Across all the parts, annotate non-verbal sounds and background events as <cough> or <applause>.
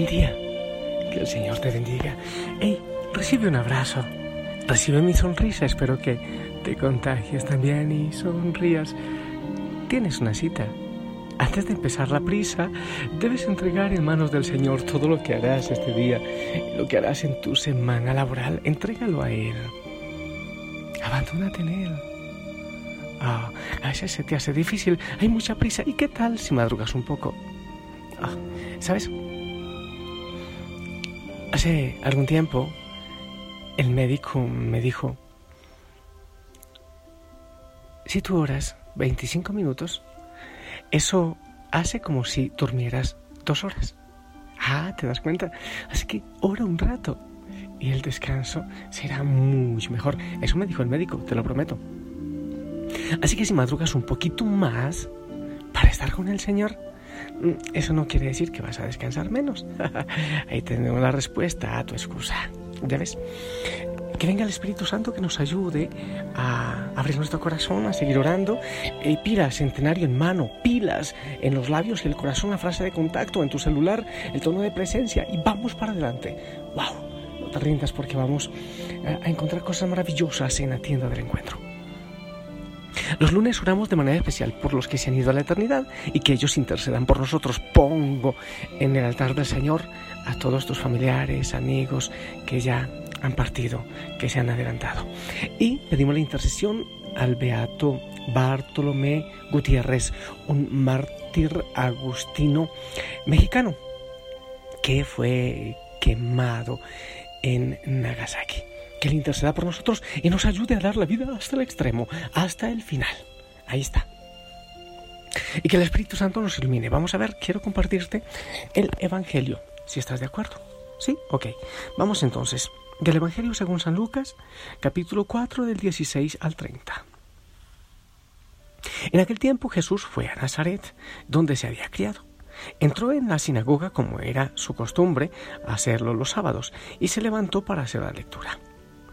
Buen día. Que el Señor te bendiga. Hey, recibe un abrazo. Recibe mi sonrisa. Espero que te contagies también y sonrías. Tienes una cita. Antes de empezar la prisa, debes entregar en manos del Señor todo lo que harás este día, lo que harás en tu semana laboral. Entrégalo a Él. Abandónate en Él. Ah, a veces se te hace difícil, hay mucha prisa. ¿Y qué tal si madrugas un poco? Ah, ¿Sabes? Hace algún tiempo el médico me dijo, si tú oras 25 minutos, eso hace como si durmieras dos horas. Ah, ¿te das cuenta? Así que ora un rato y el descanso será mucho mejor. Eso me dijo el médico, te lo prometo. Así que si madrugas un poquito más para estar con el Señor, eso no quiere decir que vas a descansar menos. <laughs> Ahí tenemos la respuesta a tu excusa. ¿Ya ves? Que venga el Espíritu Santo que nos ayude a abrir nuestro corazón, a seguir orando. Y pilas, centenario en mano, pilas en los labios y el corazón, la frase de contacto, en tu celular, el tono de presencia. Y vamos para adelante. ¡Wow! No te rindas porque vamos a encontrar cosas maravillosas en la tienda del encuentro. Los lunes oramos de manera especial por los que se han ido a la eternidad y que ellos intercedan por nosotros. Pongo en el altar del Señor a todos tus familiares, amigos que ya han partido, que se han adelantado. Y pedimos la intercesión al beato Bartolomé Gutiérrez, un mártir agustino mexicano que fue quemado en Nagasaki que Él interceda por nosotros y nos ayude a dar la vida hasta el extremo, hasta el final. Ahí está. Y que el Espíritu Santo nos ilumine. Vamos a ver, quiero compartirte el Evangelio, si estás de acuerdo. ¿Sí? Ok. Vamos entonces. Del Evangelio según San Lucas, capítulo 4 del 16 al 30. En aquel tiempo Jesús fue a Nazaret, donde se había criado. Entró en la sinagoga como era su costumbre hacerlo los sábados y se levantó para hacer la lectura.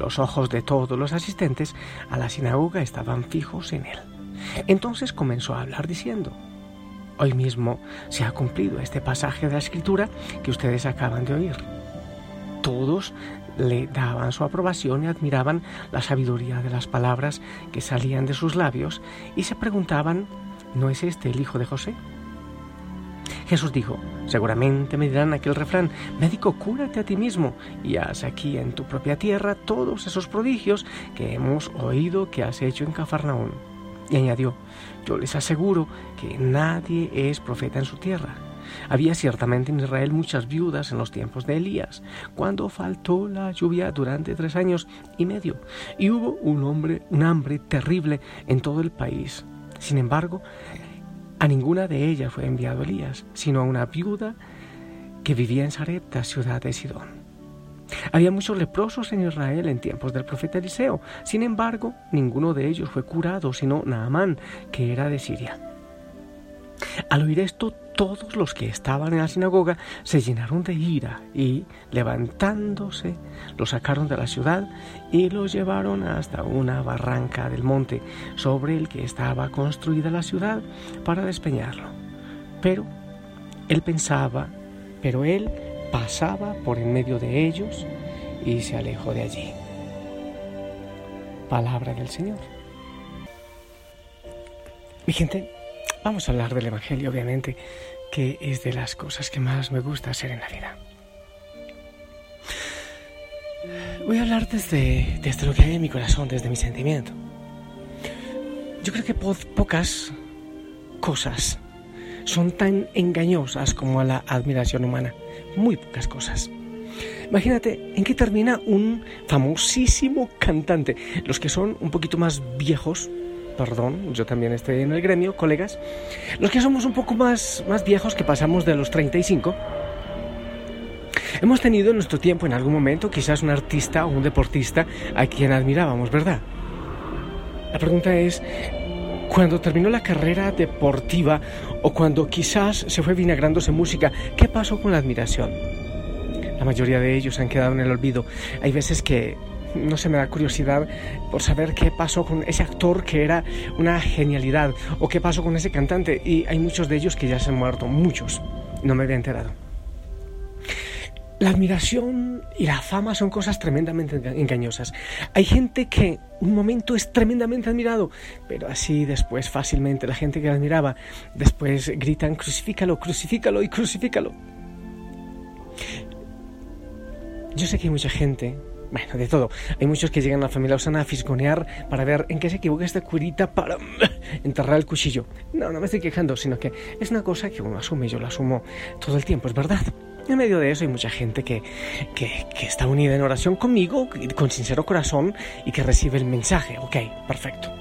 Los ojos de todos los asistentes a la sinagoga estaban fijos en él. Entonces comenzó a hablar diciendo, Hoy mismo se ha cumplido este pasaje de la escritura que ustedes acaban de oír. Todos le daban su aprobación y admiraban la sabiduría de las palabras que salían de sus labios y se preguntaban, ¿no es este el hijo de José? Jesús dijo, seguramente me dirán aquel refrán, médico, cúrate a ti mismo y haz aquí en tu propia tierra todos esos prodigios que hemos oído que has hecho en Cafarnaún. Y añadió, yo les aseguro que nadie es profeta en su tierra. Había ciertamente en Israel muchas viudas en los tiempos de Elías, cuando faltó la lluvia durante tres años y medio, y hubo un, un hambre terrible en todo el país. Sin embargo, a ninguna de ellas fue enviado Elías, sino a una viuda que vivía en Sarepta, ciudad de Sidón. Había muchos leprosos en Israel en tiempos del profeta Eliseo. Sin embargo, ninguno de ellos fue curado, sino Naamán, que era de Siria. Al oír esto, todos los que estaban en la sinagoga se llenaron de ira y, levantándose, lo sacaron de la ciudad y lo llevaron hasta una barranca del monte sobre el que estaba construida la ciudad para despeñarlo. Pero él pensaba, pero él pasaba por en medio de ellos y se alejó de allí. Palabra del Señor. Mi gente, vamos a hablar del Evangelio, obviamente, que es de las cosas que más me gusta hacer en la vida. Voy a hablar desde, desde lo que hay en mi corazón, desde mi sentimiento. Yo creo que pocas cosas son tan engañosas como la admiración humana. Muy pocas cosas. Imagínate en qué termina un famosísimo cantante. Los que son un poquito más viejos, perdón, yo también estoy en el gremio, colegas. Los que somos un poco más, más viejos, que pasamos de los 35, hemos tenido en nuestro tiempo, en algún momento, quizás un artista o un deportista a quien admirábamos, ¿verdad? La pregunta es, cuando terminó la carrera deportiva o cuando quizás se fue vinagrándose música, ¿qué pasó con la admiración? La mayoría de ellos han quedado en el olvido. Hay veces que no se me da curiosidad por saber qué pasó con ese actor que era una genialidad o qué pasó con ese cantante y hay muchos de ellos que ya se han muerto, muchos. No me había enterado. La admiración y la fama son cosas tremendamente engañosas. Hay gente que un momento es tremendamente admirado, pero así después fácilmente la gente que admiraba después gritan crucifícalo, crucifícalo y crucifícalo. Yo sé que hay mucha gente, bueno, de todo. Hay muchos que llegan a la familia Osana a fisgonear para ver en qué se equivoca esta curita para <laughs> enterrar el cuchillo. No, no me estoy quejando, sino que es una cosa que uno asume, yo la asumo todo el tiempo, es verdad. En medio de eso hay mucha gente que, que, está unida en oración conmigo, con sincero corazón, y que recibe el mensaje. Ok, perfecto.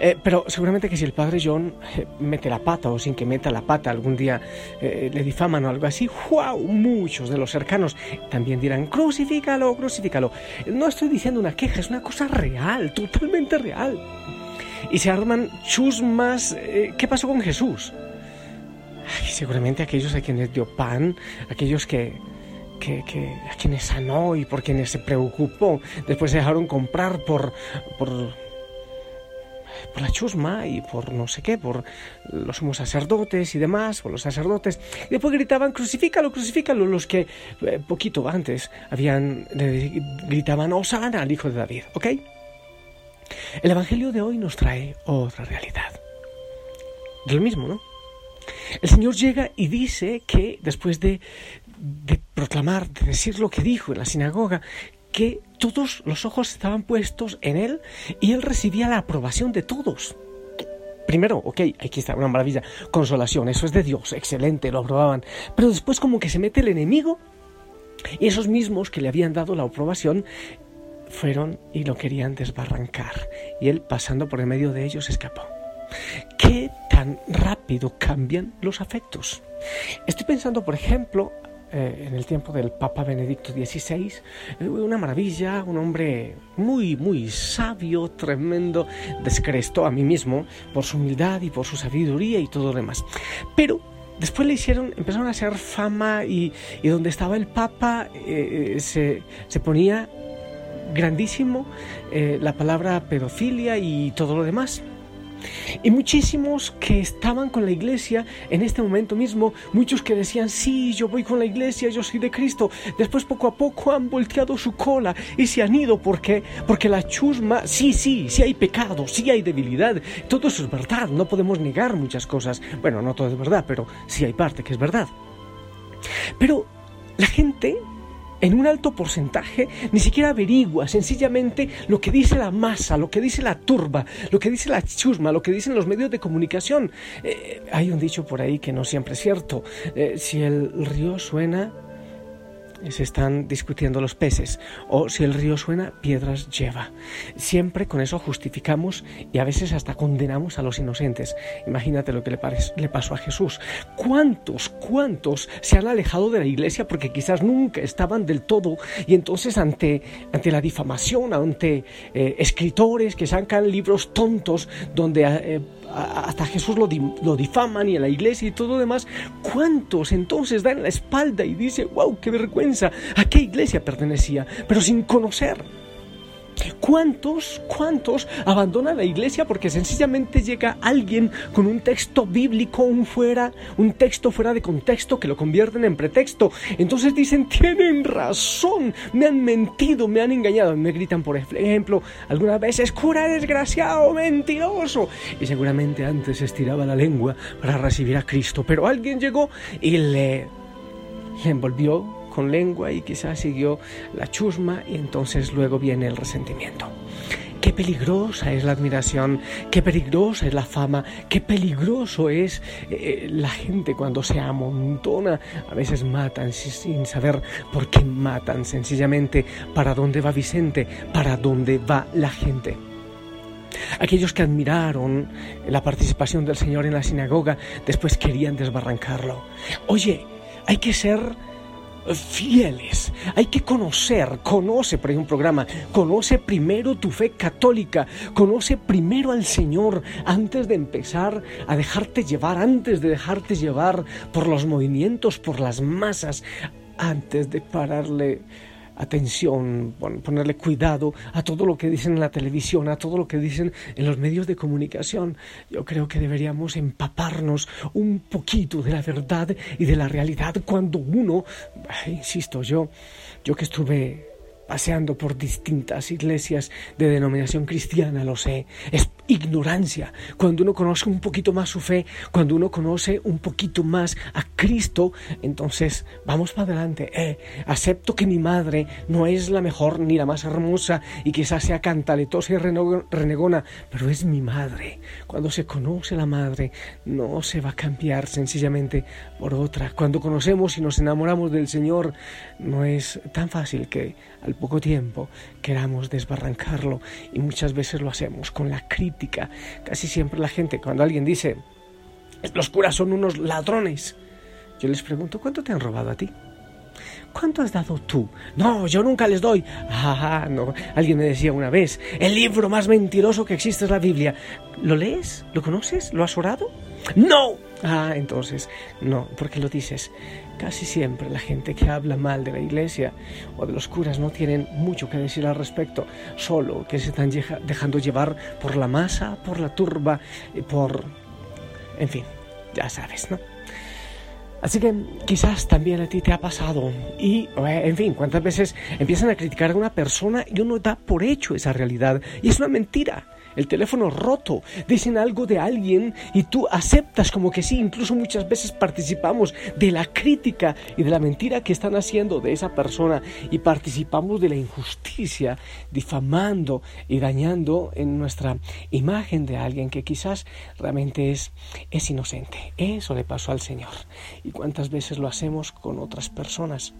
Eh, pero seguramente que si el padre John eh, mete la pata o sin que meta la pata algún día eh, le difaman o algo así, ¡wow! Muchos de los cercanos también dirán, crucifícalo, crucifícalo. No estoy diciendo una queja, es una cosa real, totalmente real. Y se arman chusmas. ¿Qué pasó con Jesús? seguramente aquellos a quienes dio pan, aquellos que, que, a quienes sanó y por quienes se preocupó, después se dejaron comprar por, por, por la chusma y por no sé qué, por los sumos sacerdotes y demás, por los sacerdotes. Y después gritaban, crucifícalo, crucifícalo, los que eh, poquito antes habían, gritaban, Osana al hijo de David, ¿ok? El Evangelio de hoy nos trae otra realidad. De lo mismo, ¿no? El Señor llega y dice que después de, proclamar, de decir lo que dijo en la sinagoga, que todos los ojos estaban puestos en Él y Él recibía la aprobación de todos. Primero, ok, aquí está, una maravilla, consolación, eso es de Dios, excelente, lo aprobaban. Pero después como que se mete el enemigo y esos mismos que le habían dado la aprobación fueron y lo querían desbarrancar. Y Él pasando por el medio de ellos escapó. ¿Qué tan rápido cambian los afectos? Estoy pensando, por ejemplo, eh, en el tiempo del Papa Benedicto XVI, eh, una maravilla, un hombre muy, muy sabio, tremendo, descrestó a mí mismo por su humildad y por su sabiduría y todo lo demás. Pero después le hicieron, empezaron a hacer fama y, donde estaba el Papa eh, se, se, ponía grandísimo la palabra pedofilia y todo lo demás. Y muchísimos que estaban con la iglesia en este momento mismo, muchos que decían, sí, yo voy con la iglesia, yo soy de Cristo, después poco a poco han volteado su cola y se han ido. Porque, porque la chusma, sí, sí, sí hay pecado, sí hay debilidad, todo eso es verdad, no podemos negar muchas cosas, bueno, no todo es verdad, pero sí hay parte que es verdad. Pero la gente en un alto porcentaje ni siquiera averigua sencillamente lo que dice la masa, lo que dice la turba, lo que dice la chusma, lo que dicen los medios de comunicación. Eh, hay un dicho por ahí que no siempre es cierto. Eh, si el río suena, se están discutiendo los peces, o si el río suena, piedras lleva. Siempre con eso justificamos y a veces hasta condenamos a los inocentes. Imagínate lo que le, pasó a Jesús. ¿Cuántos, cuántos se han alejado de la iglesia porque quizás nunca estaban del todo y entonces ante, ante la difamación, ante eh, escritores que sacan libros tontos donde... Eh, hasta Jesús lo, lo, difaman y a la iglesia y todo lo demás, ¿cuántos entonces dan la espalda y dicen, wow, qué vergüenza, a qué iglesia pertenecía, pero sin conocer? ¿Cuántos, cuántos abandonan la iglesia porque sencillamente llega alguien con un texto bíblico, un fuera, un texto fuera de contexto que lo convierten en pretexto? Entonces dicen, tienen razón, me han mentido, me han engañado. Me gritan, por ejemplo, algunas veces, cura desgraciado, mentiroso. Y seguramente antes estiraba la lengua para recibir a Cristo, pero alguien llegó y le, le envolvió con lengua y quizás siguió la chusma y entonces luego viene el resentimiento. Qué peligrosa es la admiración, qué peligrosa es la fama, qué peligroso es eh, la gente cuando se amontona. A veces matan sin saber por qué matan, sencillamente para dónde va Vicente, para dónde va la gente. Aquellos que admiraron la participación del Señor en la sinagoga después querían desbarrancarlo. Oye, hay que ser fieles. Hay que conocer, conoce, por un programa, conoce primero tu fe católica, conoce primero al Señor antes de empezar a dejarte llevar, antes de dejarte llevar por los movimientos, por las masas, antes de pararle atención, ponerle cuidado a todo lo que dicen en la televisión, a todo lo que dicen en los medios de comunicación. Yo creo que deberíamos empaparnos un poquito de la verdad y de la realidad cuando uno, insisto, yo, yo que estuve paseando por distintas iglesias de denominación cristiana, lo sé, es ignorancia. Cuando uno conoce un poquito más su fe, cuando uno conoce un poquito más a Cristo, entonces vamos para adelante. Eh, acepto que mi madre no es la mejor ni la más hermosa y quizás sea cantaletosa y renegona, pero es mi madre. Cuando se conoce la madre, no se va a cambiar sencillamente por otra. Cuando conocemos y nos enamoramos del Señor, no es tan fácil que al poco tiempo queramos desbarrancarlo y muchas veces lo hacemos con la crítica. Casi siempre la gente, cuando alguien dice, los curas son unos ladrones, yo les pregunto, ¿cuánto te han robado a ti? ¿Cuánto has dado tú? No, yo nunca les doy. Ah, no. Alguien me decía una vez, el libro más mentiroso que existe es la Biblia. ¿Lo lees? ¿Lo conoces? ¿Lo has orado? No. Ah, entonces, no, ¿por qué lo dices? Casi siempre la gente que habla mal de la iglesia o de los curas no tienen mucho que decir al respecto, solo que se están dejando llevar por la masa, por la turba, y por... en fin, ya sabes, ¿no? Así que quizás también a ti te ha pasado. Y, eh, en fin, cuántas veces empiezan a criticar a una persona y uno da por hecho esa realidad. Y es una mentira el teléfono roto, dicen algo de alguien y tú aceptas como que sí, incluso muchas veces participamos de la crítica y de la mentira que están haciendo de esa persona y participamos de la injusticia, difamando y dañando en nuestra imagen de alguien que quizás realmente es, es inocente. Eso le pasó al Señor. ¿Y cuántas veces lo hacemos con otras personas?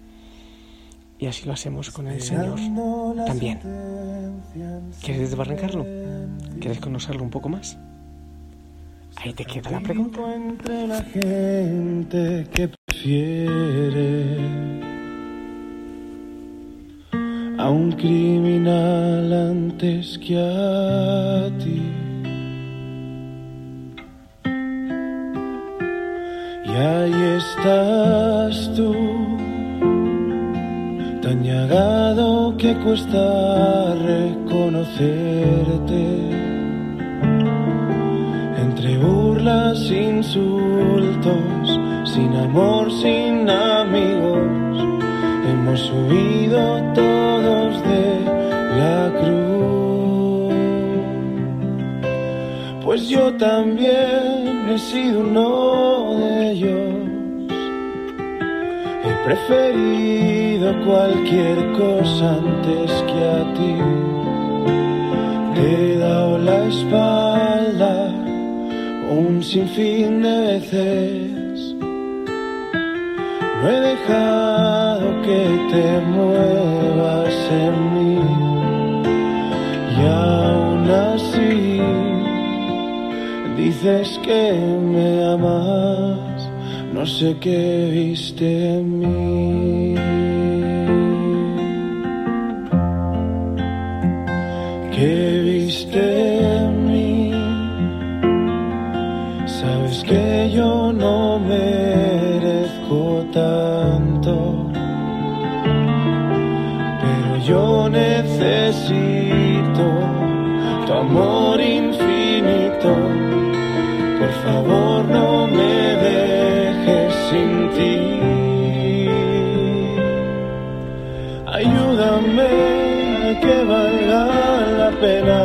Y así lo hacemos con el Señor también. ¿Quieres desbarrancarlo? ¿Quieres conocerlo un poco más? Ahí te queda la pregunta. Entre la gente que prefiere a un criminal antes que a ti. Y ahí estás tú tan que cuesta reconocerte. Entre burlas, insultos, sin amor, sin amigos, hemos subido todos de la cruz. Pues yo también he sido uno preferido cualquier cosa antes que a ti. Te he dado la espalda un sinfín de veces. No he dejado que te muevas en mí y aún así dices que me amas, no sé qué viste en mí. ¿Qué viste en mí? Sabes que yo no merezco tanto, pero yo necesito tu amor infinito. Por favor, no me pena.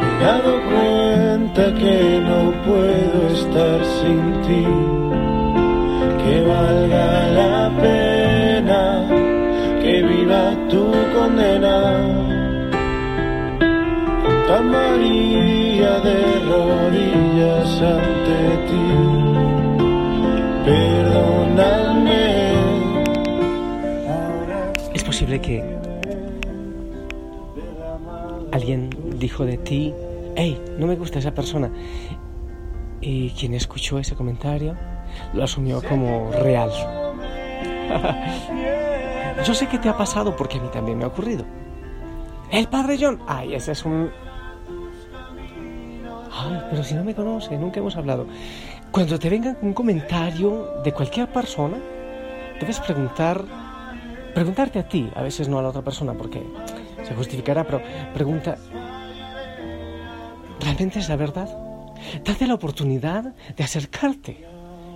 Me he dado cuenta que no puedo estar sin ti. Que valga la pena que viva tu condena. María de rodillas ante ti. Perdóname. Ahora Es posible que dijo de ti, hey, no me gusta esa persona. Y quien escuchó ese comentario lo asumió como real. <laughs> Yo sé que te ha pasado porque a mí también me ha ocurrido. El padre John, ay, ese es un... Ay, pero si no me conoce, nunca hemos hablado. Cuando te vengan con un comentario de cualquier persona, debes preguntar preguntarte a ti, a veces no a la otra persona porque se justificará, pero pregunta, ¿realmente es la verdad? Date la oportunidad de acercarte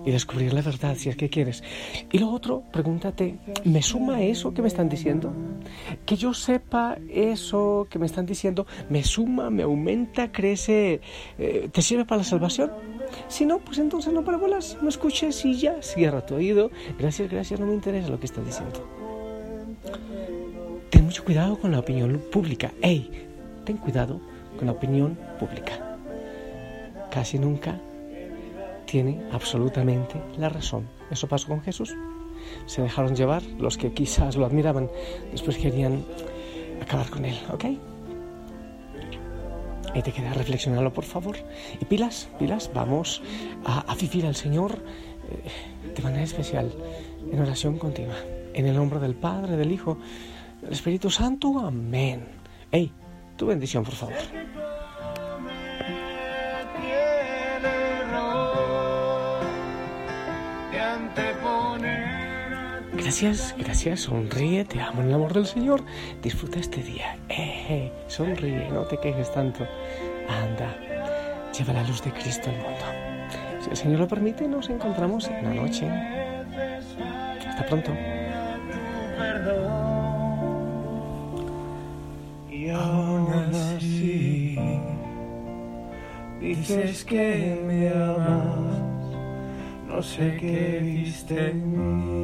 y descubrir la verdad si es que quieres. Y lo otro, pregúntate, ¿me suma eso que me están diciendo? Que yo sepa eso que me están diciendo, ¿me suma, me aumenta, crece, eh, te sirve para la salvación? Si no, pues entonces no parabolas, no escuches y ya, cierra tu oído. Gracias, gracias, no me interesa lo que están diciendo. Ten mucho cuidado con la opinión pública. ¡Ey! Ten cuidado con la opinión pública. Casi nunca tiene absolutamente la razón. Eso pasó con Jesús. Se dejaron llevar los que quizás lo admiraban, después querían acabar con él, ¿ok? Y te queda reflexionarlo, por favor. Y pilas, pilas, vamos a, a vivir al Señor eh, de manera especial, en oración continua. En el nombre del Padre, del Hijo, del Espíritu Santo. Amén. Ey, tu bendición, por favor. Gracias, gracias, sonríe, te amo en el amor del Señor. Disfruta este día. Eh, eh, sonríe, no te quejes tanto. Anda, lleva la luz de Cristo al mundo. Si el Señor lo permite, nos encontramos en la noche. Hasta pronto. Dices que me amas, no sé qué viste en mí.